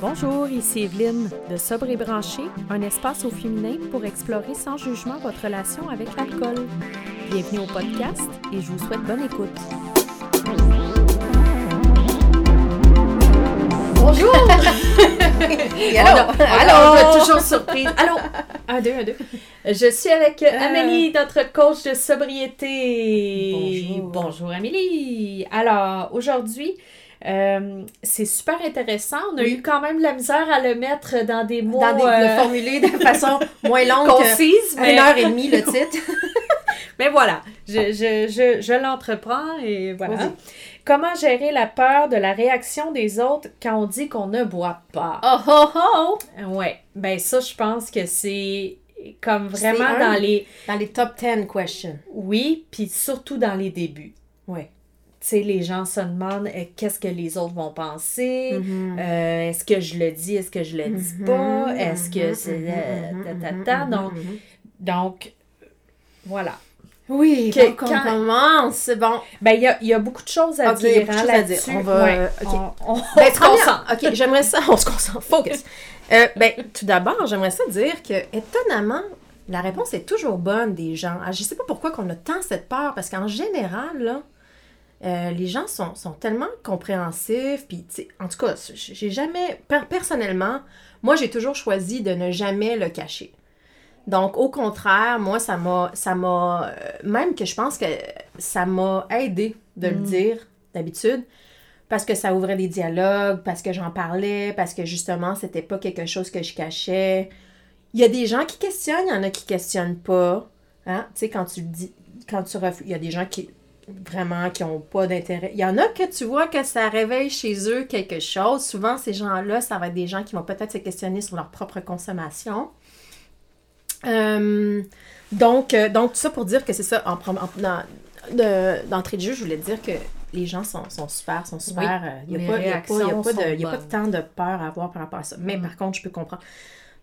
Bonjour, ici Evelyne de Sobre et Branché, un espace au féminin pour explorer sans jugement votre relation avec l'alcool. Bienvenue au podcast et je vous souhaite bonne écoute. Bonjour! allô? Allô? Toujours surprise. Allô? Un, deux, un, deux. Je suis avec Euh. Amélie, notre coach de sobriété. Bonjour. Bonjour Amélie. Alors, aujourd'hui, euh, c'est super intéressant. On a Oui. eu quand même de la misère à le mettre dans des mots Dans des, euh, le formuler de façon moins longue que concises, mais, une heure et demie le titre. mais voilà, je, je, je, je l'entreprends et voilà. Comment gérer la peur de la réaction des autres quand on dit qu'on ne boit pas? Oh oh oh! Ouais, ben ça, je pense que c'est comme vraiment un- dans les... Dans les top 10 questions. Oui, puis surtout dans les débuts. Ouais. Tu sais, les gens se demandent eh, qu'est-ce que les autres vont penser, Mhm. Euh, est-ce que je le dis, est-ce que je le dis pas, est-ce que c'est... euh, ta, ta, ta. Donc, donc, voilà. Oui, Que- donc on quand- commence. Bon. Ben, il y a, y a beaucoup de choses à Ok, il y a dire beaucoup de hein, choses à dire. là-dessus. On va, Ouais, euh, ok. on, Ben, se concentre. Ok, j'aimerais ça. On se concentre. Focus. Euh, ben, tout d'abord, j'aimerais ça dire que, étonnamment, la réponse est toujours bonne des gens. Ah, je sais pas pourquoi qu'on a tant cette peur, parce qu'en général, là, euh, les gens sont, sont tellement compréhensifs. Puis, en tout cas, j'ai jamais, per- personnellement, moi, j'ai toujours choisi de ne jamais le cacher. Donc, au contraire, moi, ça m'a, ça m'a, euh, même que je pense que ça m'a aidé de le Mm. dire d'habitude, parce que ça ouvrait des dialogues, parce que j'en parlais, parce que justement, c'était pas quelque chose que je cachais. Il y a des gens qui questionnent, il y en a qui questionnent pas. Hein? Tu sais, quand tu le dis, quand tu refuses, il y a des gens qui vraiment qui ont pas d'intérêt. Il y en a que tu vois que ça réveille chez eux quelque chose. Souvent, ces gens-là, ça va être des gens qui vont peut-être se questionner sur leur propre consommation. Euh, donc, euh, donc, tout ça pour dire que c'est ça, en, de- d'entrée de jeu, je voulais dire que les gens sont, sont super, sont super. euh, Il les n'y a, pas- il y a a pas de- tant de peur à avoir par rapport à ça. Mais Mm. par contre, je peux comprendre.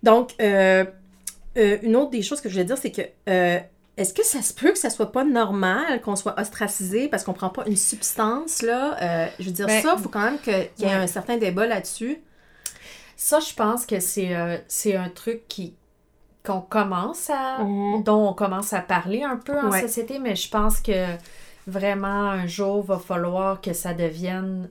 Donc, euh, euh, une autre des choses que je voulais dire, c'est que euh, est-ce que ça se peut que ça soit pas normal qu'on soit ostracisé parce qu'on prend pas une substance, là? Euh, je veux dire, Ben, ça, il faut quand même qu'il y ait un certain débat là-dessus. Ça, je pense que c'est euh, c'est un truc qui qu'on commence à Mhm. dont on commence à parler un peu en Ouais. société, mais je pense que vraiment un jour va falloir que ça devienne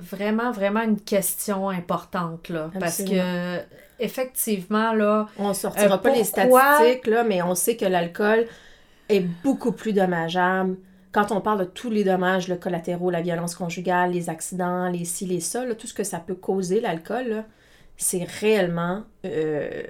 vraiment vraiment une question importante là parce que effectivement là On sortira Euh, pas les statistiques, là, mais on sait que l'alcool est beaucoup plus dommageable. Quand on parle de tous les dommages le collatéraux, la violence conjugale, les accidents, les ci, les ça, là, tout ce que ça peut causer, l'alcool, c'est réellement... euh,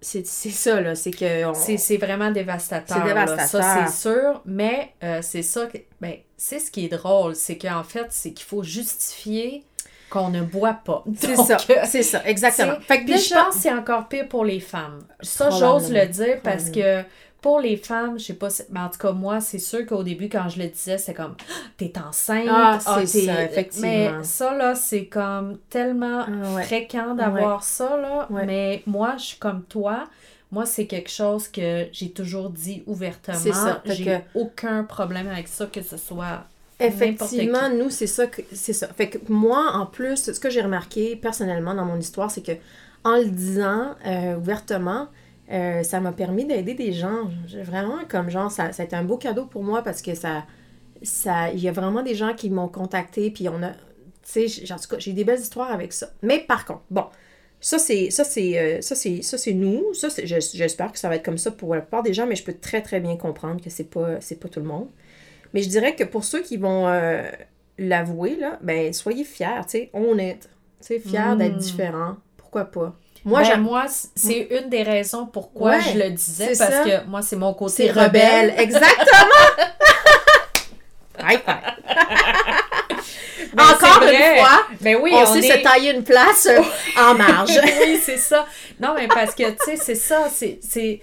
c'est c'est ça, là. C'est que... on- c'est c'est vraiment dévastateur. C'est là. dévastateur. Ça, c'est sûr. Mais euh, c'est ça que. Ben, c'est ce qui est drôle. C'est qu'en fait, c'est qu'il faut justifier qu'on ne boit pas. C'est ça, euh, c'est ça, exactement. c'est- Fait que Puis je pense que c'est encore pire pour les femmes. Ça, j'ose le dire parce que pour les femmes, je sais pas, si- mais en tout cas, moi, c'est sûr qu'au début, quand je le disais, c'est comme Ah, t'es enceinte. Ah, c'est t'es- ça, effectivement. Mais ça, là, c'est comme tellement Ah, ouais. fréquent d'avoir ça, là. Ouais. Mais moi, je suis comme toi. Moi, c'est quelque chose que j'ai toujours dit ouvertement. C'est ça, J'ai que- aucun problème avec ça, que ce soit. Effectivement, nous, c'est ça que c'est ça. Fait que moi, en plus, ce que j'ai remarqué personnellement dans mon histoire, c'est que en le disant euh, ouvertement, euh, ça m'a permis d'aider des gens. Vraiment, comme genre, ça, ça a été un beau cadeau pour moi parce que ça. ça Il y a vraiment des gens qui m'ont contacté, puis on a. Tu sais, en tout cas, j'ai des belles histoires avec ça. Mais par contre, bon. Ça, c'est ça c'est euh, ça c'est ça c'est nous ça j'espère que ça va être comme ça pour la plupart des gens mais je peux très très bien comprendre que c'est pas c'est pas tout le monde mais je dirais que pour ceux qui vont euh, l'avouer, là, ben, soyez fiers, tu sais, honnête. Tu sais, fiers d'être Mm. différents. Pourquoi pas? Moi, j'aime. moi, c'est une des raisons pourquoi Ouais, je le disais, c'est parce ça. que moi, c'est mon côté C'est rebelle. rebelle. Exactement! High. Mais Encore une fois, Ben oui, on, on, sait est... se tailler une place euh, en marge. oui, c'est ça. Non, mais parce que, tu sais, c'est ça, c'est...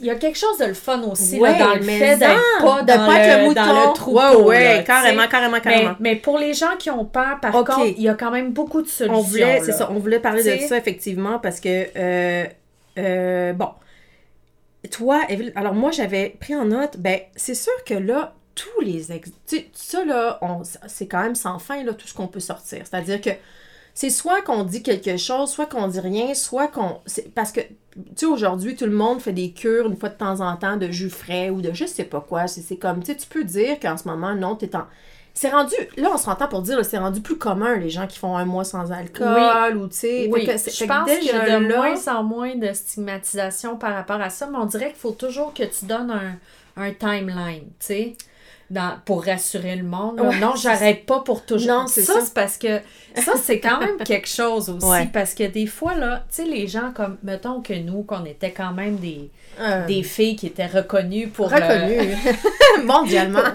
Il y a quelque chose de le fun aussi Ouais, là, dans le fait d'être en, pas de dans, pas être le, le dans mouton. le troupeau. Ouais, ouais, là, carrément, carrément, Mais, carrément. mais pour les gens qui ont peur, par contre, il y a quand même beaucoup de solutions. On voulait, c'est ça, on voulait parler de ça effectivement parce que, euh, euh, bon, toi, Evelyne, alors moi j'avais pris en note, ben c'est sûr que là, tous les ex... Tu sais, ça là, on- c'est quand même sans fin là, tout ce qu'on peut sortir. C'est-à-dire que c'est soit qu'on dit quelque chose, soit qu'on dit rien, soit qu'on. Parce que, tu sais, aujourd'hui, tout le monde fait des cures une fois de temps en temps de jus frais ou de je sais pas quoi. C'est comme, tu sais, tu peux dire qu'en ce moment, non, t'es en. C'est rendu, là, on se pour dire, c'est rendu plus commun, les gens qui font un mois sans alcool ou, tu sais. Oui, je pense qu'il y a de là- moins en moins de stigmatisation par rapport à ça, mais on dirait qu'il faut toujours que tu donnes un, un timeline, tu sais, dans- pour rassurer le monde. Ouais, non, j'arrête pas pour toujours. Non, c'est ça. ça. c'est parce que ça, c'est quand même quelque chose aussi, Ouais. parce que des fois, là, tu sais, les gens comme, mettons que nous, qu'on était quand même des, Euh, des filles qui étaient reconnues pour... le- reconnu mondialement.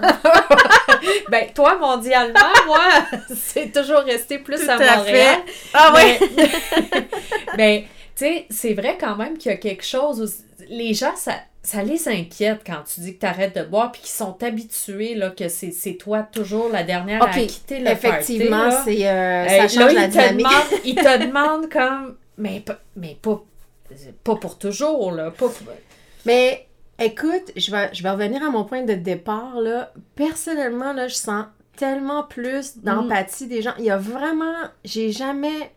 Ben, toi, mondialement, moi, c'est toujours resté plus Tout à à Montréal. Ah. Mais, ben, tu sais, c'est vrai quand même qu'il y a quelque chose. où- les gens, ça, ça les inquiète quand tu dis que tu arrêtes de boire, puis qu'ils sont habitués là, que c'est c'est toi toujours la dernière à Ok, quitter le Effectivement, c'est euh, ça change là, la ils te dynamique. demandent- ils te demandent comme, mais, pas- mais pas, pas pour toujours, là. Pas, Mais écoute, je vais, je vais revenir à mon point de départ. Là. Personnellement, là, je sens tellement plus d'empathie des gens. Il y a vraiment. J'ai jamais.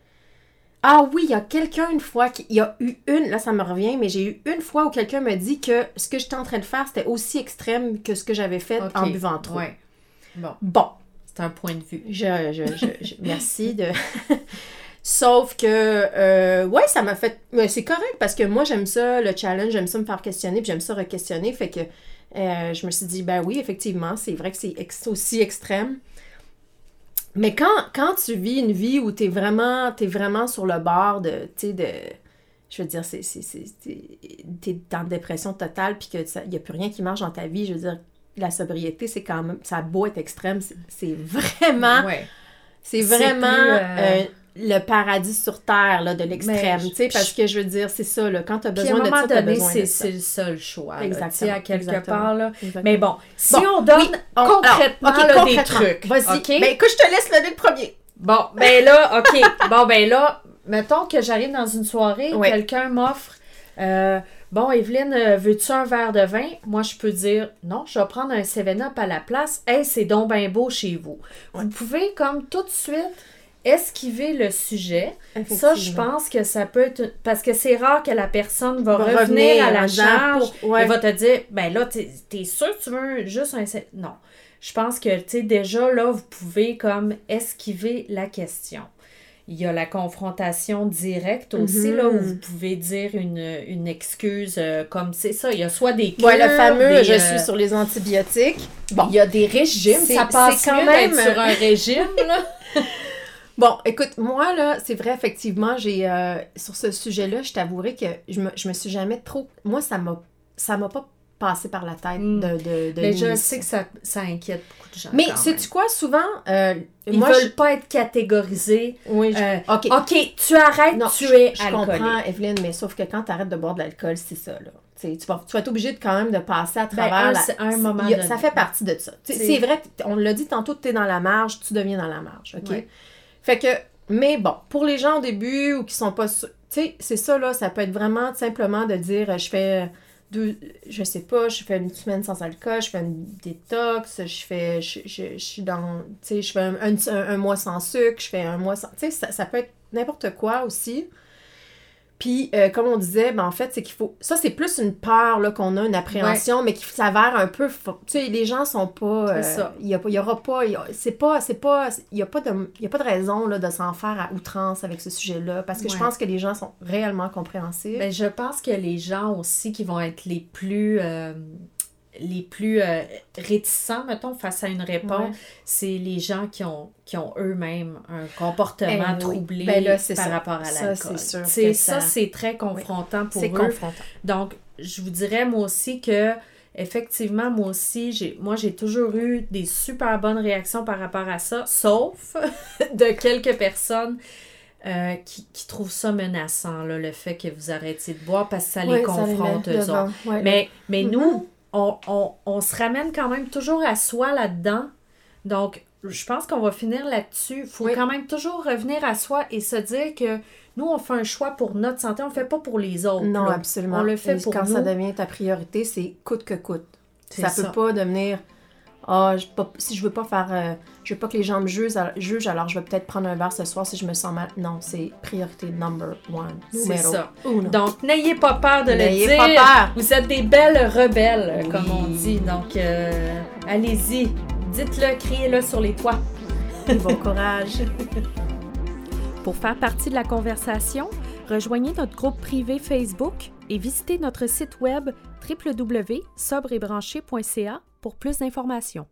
Ah oui, il y a quelqu'un une fois qui. Il y a eu une. Là, ça me revient, mais j'ai eu une fois où quelqu'un me dit que ce que j'étais en train de faire, c'était aussi extrême que ce que j'avais fait en buvant trop. Ouais. Bon, Bon, c'est un point de vue. je, je, je- je- merci de. Sauf que, euh, ouais, ça m'a fait. mais c'est correct parce que moi, j'aime ça, le challenge, j'aime ça me faire questionner, puis j'aime ça re-questionner. Fait que euh, je me suis dit, ben oui, effectivement, c'est vrai que c'est ex- aussi extrême. Mais quand, quand tu vis une vie où t'es vraiment, t'es vraiment sur le bord de, tu sais, de. Je veux dire, c'est, c'est, c'est, t'es, une dépression totale, puis qu'il n'y a plus rien qui marche dans ta vie. Je veux dire, la sobriété, c'est quand même. Ça a beau être extrême, c'est, vraiment. Ouais. C'est C'est vraiment plus, euh, euh, le paradis sur terre là, de l'extrême. Tu sais, parce que je veux dire, c'est ça, là, quand tu as besoin de ça, c'est le seul choix. Exactement, à quelque exactement. part. Là. Exactement. Mais bon, si Bon, on donne oui, on- concrètement, alors, ok, là, des trucs. Vas-y. OK? Ben écoute, je te laisse le le premier. Bon, ben là, OK. bon, ben là, mettons que j'arrive dans une soirée, Ouais. quelqu'un m'offre euh, Bon, Evelyne, euh, veux-tu un verre de vin? Moi, je peux dire non, je vais prendre un 7-Up à la place. Hey, c'est donc bien beau chez vous. Vous pouvez, comme tout de suite, esquiver le sujet. Ça, je pense que ça peut être. Parce que c'est rare que la personne va, Va revenir, revenir à la charge pour- ouais. et va te dire ben là, t'es es sûr que tu veux juste un. Non. Je pense que, tu sais, déjà, là, vous pouvez comme esquiver la question. Il y a la confrontation directe aussi, Mhm. là, où vous pouvez dire une, une excuse euh, comme c'est ça. Il y a soit des cures, Ouais, le fameux des, je euh, suis sur les antibiotiques. Bon. Il y a des régimes, ça passe quand même sur un régime, là. Bon, écoute, moi, là, c'est vrai, effectivement, j'ai. euh, sur ce sujet-là, je t'avouerai que je me, je me suis jamais trop. Moi, ça m'a ça m'a pas passé par la tête Mm. de. de, de Mais je sais que ça, ça inquiète beaucoup de gens. Mais sais-tu quoi, souvent. euh, Ils moi, veulent je- pas être catégorisés. Oui, je- Euh, OK. OK, tu arrêtes, Non, tu je, es je alcoolique. comprends, Evelyne, mais sauf que quand tu arrêtes de boire de l'alcool, c'est ça, là. Tu vas, tu vas être obligé de, quand même de passer à Ben, travers un- la- c'est un c'est- moment a-. Ça fait partie de ça. C'est- C'est vrai, on l'a dit tantôt, tu es dans la marge, tu deviens dans la marge, OK? Ouais. Fait que, mais bon, pour les gens au début ou qui sont pas sûrs, tu sais, c'est ça, là, ça peut être vraiment simplement de dire, euh, je fais deux, je sais pas, je fais une semaine sans alcool, je fais une détox, je fais, je, je- je suis dans, tu sais, je fais un, un- un- mois sans sucre, je fais un mois sans, tu sais, ça, ça peut être n'importe quoi aussi. Puis, euh, comme on disait, ben, en fait, c'est qu'il faut. Ça, c'est plus une peur là, qu'on a, une appréhension, mais qui s'avère un peu. Tu sais, les gens sont pas. euh, C'est ça. Il y, y aura pas. il y a- C'est pas. C'est pas. Il y a pas de, il y a pas de raison là, de s'en faire à outrance avec ce sujet-là, parce que je pense que les gens sont réellement compréhensifs. Ben, je pense que les gens aussi qui vont être les plus euh, les plus euh, réticents, mettons, face à une réponse, Ouais. c'est les gens qui ont, qui ont eux-mêmes un comportement Eh oui. troublé Ben là, c'est par ça. rapport à Ça, l'alcool. c'est sais, que ça, ça- c'est très confrontant pour c'est eux. confrontant. Donc, je vous dirais moi aussi que effectivement, moi aussi, j'ai moi j'ai toujours eu des super bonnes réactions par rapport à ça, sauf de quelques personnes euh, qui, qui trouvent ça menaçant, là, le fait que vous arrêtiez de boire parce que ça les ça confronte eux autres. Ouais, Mais, mais Mhm. nous, on, on- on se ramène quand même toujours à soi là-dedans. Donc, je pense qu'on va finir là-dessus. Il faut Oui. quand même toujours revenir à soi et se dire que nous, on fait un choix pour notre santé, on ne le fait pas pour les autres. Non, là. absolument. On le fait Et pour Quand nous. ça devient ta priorité, c'est coûte que coûte. Ça, ça. peut pas devenir ah, je peux pas- si je veux pas faire, euh, je veux pas que les gens me jugent, al- jugent, alors je vais peut-être prendre un verre ce soir si je me sens mal. Non, c'est priorité number one. C'est Numéro ça. uno. Donc, n'ayez pas peur de le N'ayez dire. pas peur. Vous êtes des belles rebelles, Oui. comme on dit. Donc, euh, allez-y. Dites-le, criez-le sur les toits. bon courage. Pour faire partie de la conversation, rejoignez notre groupe privé Facebook et visitez notre site web www.sobrebranché.ca pour plus d'informations.